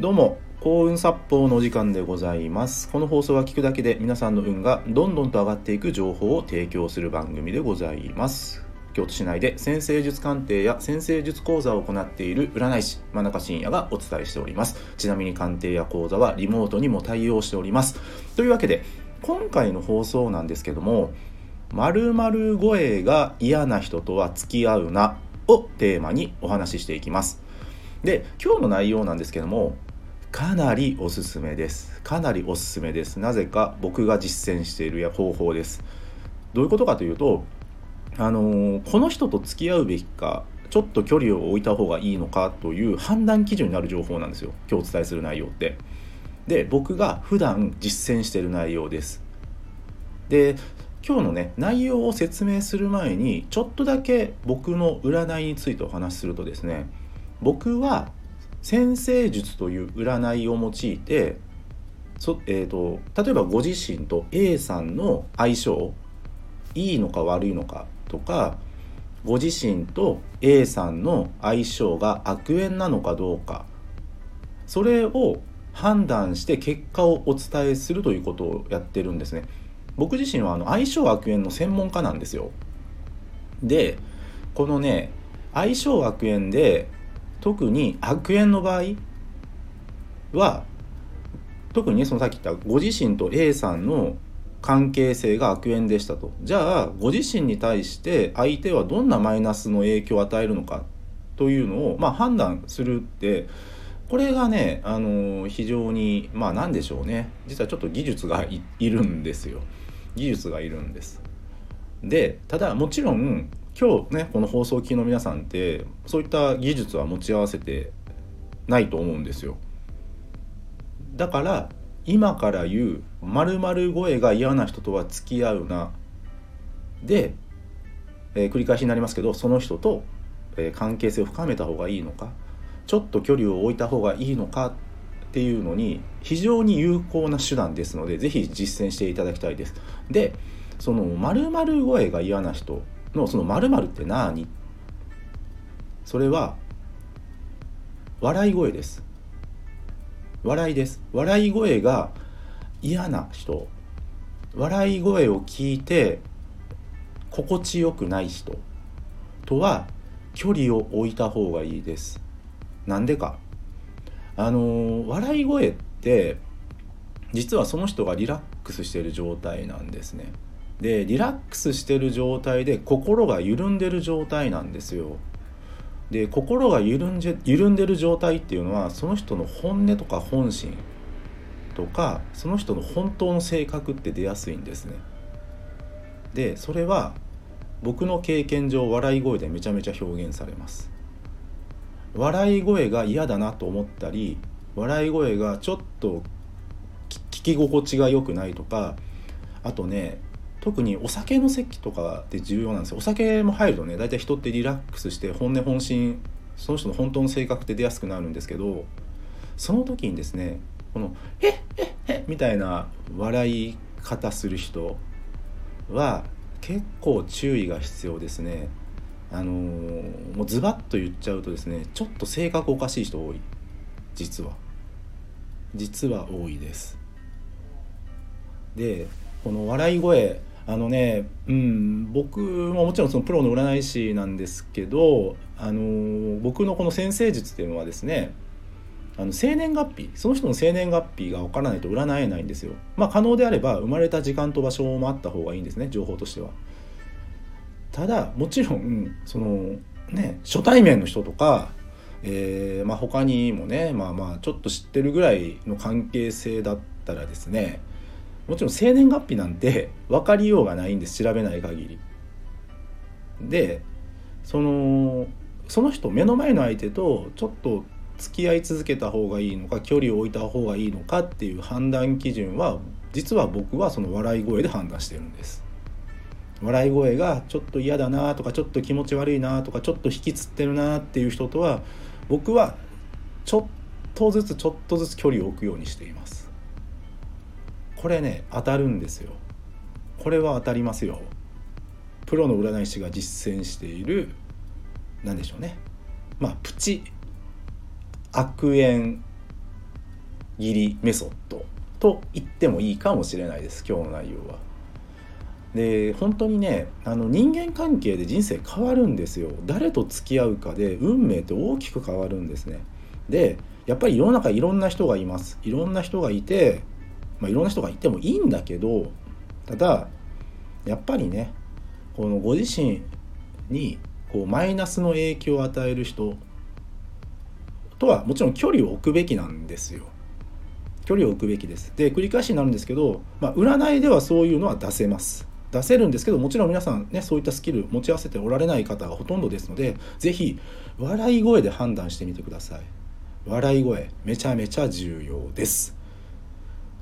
どうも幸運殺法のお時間でございます。この放送は聞くだけで皆さんの運がどんどんと上がっていく情報を提供する番組でございます。京都市内で先生術鑑定や先生術講座を行っている占い師真中信也がお伝えしております。ちなみに鑑定や講座はリモートにも対応しております。というわけで今回の放送なんですけども〇〇声が嫌な人とは付き合うなをテーマにお話ししていきます。で今日の内容なんですけどもかなりおすすめです。かなりおすすめです。なぜか僕が実践している方法です。どういうことかというとあの、この人と付き合うべきかちょっと距離を置いた方がいいのかという判断基準になる情報なんですよ。今日お伝えする内容って。で僕が普段実践している内容です。で今日のね内容を説明する前にちょっとだけ僕の占いについてお話しするとですね僕は先生術という占いを用いてそ、えーと、例えばご自身と A さんの相性いいのか悪いのかとかご自身と A さんの相性が悪縁なのかどうかそれを判断して結果をお伝えするということをやってるんですね。僕自身はあの相性悪縁の専門家なんですよ。でこのね相性悪縁で特に悪縁の場合は特にそのさっき言ったご自身と A さんの関係性が悪縁でしたと。じゃあご自身に対して相手はどんなマイナスの影響を与えるのかというのを、まあ、判断するってこれがね、あの非常にまあ何でしょうね。実はちょっと技術がいるんですよ。技術がいるんです。でただもちろん今日ねこの放送機の皆さんってそういった技術は持ち合わせてないと思うんですよ。だから今から言う〇〇声が嫌な人とは付き合うな。で、えー、繰り返しになりますけどその人と、えー、関係性を深めた方がいいのかちょっと距離を置いた方がいいのかっていうのに非常に有効な手段ですので是非実践していただきたいです。でその〇〇声が嫌な人のその〇〇って何？それは笑い声です。笑いです。笑い声が嫌な人。笑い声を聞いて心地よくない人。とは距離を置いた方がいいです。なんでか？あの笑い声って実はその人がリラックスしている状態なんですね。でリラックスしてる状態で心が緩んでる状態なんですよ。で心が緩んじ緩んでる状態っていうのはその人の本音とか本心とかその人の本当の性格って出やすいんですね。でそれは僕の経験上笑い声でめちゃめちゃ表現されます。笑い声が嫌だなと思ったり笑い声がちょっと聞き心地が良くないとかあとね特にお酒の席とかって重要なんですよ。お酒も入るとね大体人ってリラックスして本音本心その人の本当の性格って出やすくなるんですけどその時にですねこの「えっえっえみたいな笑い方する人は結構注意が必要ですね。あのー、もうズバッと言っちゃうとですねちょっと性格おかしい人多い。実は。実は多いです。でこの笑い声あのね、うん、僕ももちろんそのプロの占い師なんですけど、あの僕のこの先生術っていうのはですねあの生年月日その人の生年月日が分からないと占えないんですよ。まあ可能であれば生まれた時間と場所もあった方がいいんですね情報としては。ただもちろんそのね初対面の人とか、えーまあ、他にもねまあまあちょっと知ってるぐらいの関係性だったらですねもちろん生年月日なんて 分かりようがないんです調べない限り。でそのその人目の前の相手とちょっと付き合い続けた方がいいのか距離を置いた方がいいのかっていう判断基準は実は僕はその笑い声で判断してるんです。笑い声がちょっと嫌だなとかちょっと気持ち悪いなとかちょっと引きつってるなっていう人とは僕はちょっとずつちょっとずつ距離を置くようにしています。これね当たるんですよ。これは当たりますよ。プロの占い師が実践している何でしょうね。まあプチ悪縁切りメソッドと言ってもいいかもしれないです今日の内容は。で本当にねあの人間関係で人生変わるんですよ。誰と付き合うかで運命って大きく変わるんですね。でやっぱり世の中いろんな人がいます。いろんな人がいて、まあ、いろんな人がいてもいいんだけどただやっぱりねこのご自身にこうマイナスの影響を与える人とはもちろん距離を置くべきなんですよ。距離を置くべきです。で繰り返しになるんですけど、まあ、占いではそういうのは出せます。出せるんですけどもちろん皆さんねそういったスキル持ち合わせておられない方がほとんどですので是非笑い声で判断してみてください。笑い声めちゃめちゃ重要です。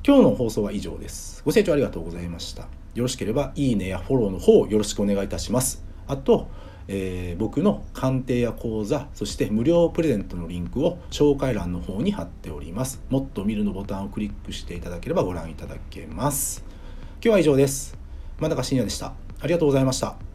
今日の放送は以上です。ご清聴ありがとうございました。よろしければいいねやフォローの方よろしくお願いいたします。あとえー、僕の鑑定や講座そして無料プレゼントのリンクを紹介欄の方に貼っております。もっと見るのボタンをクリックしていただければご覧いただけます。今日は以上です。真中信也でした。ありがとうございました。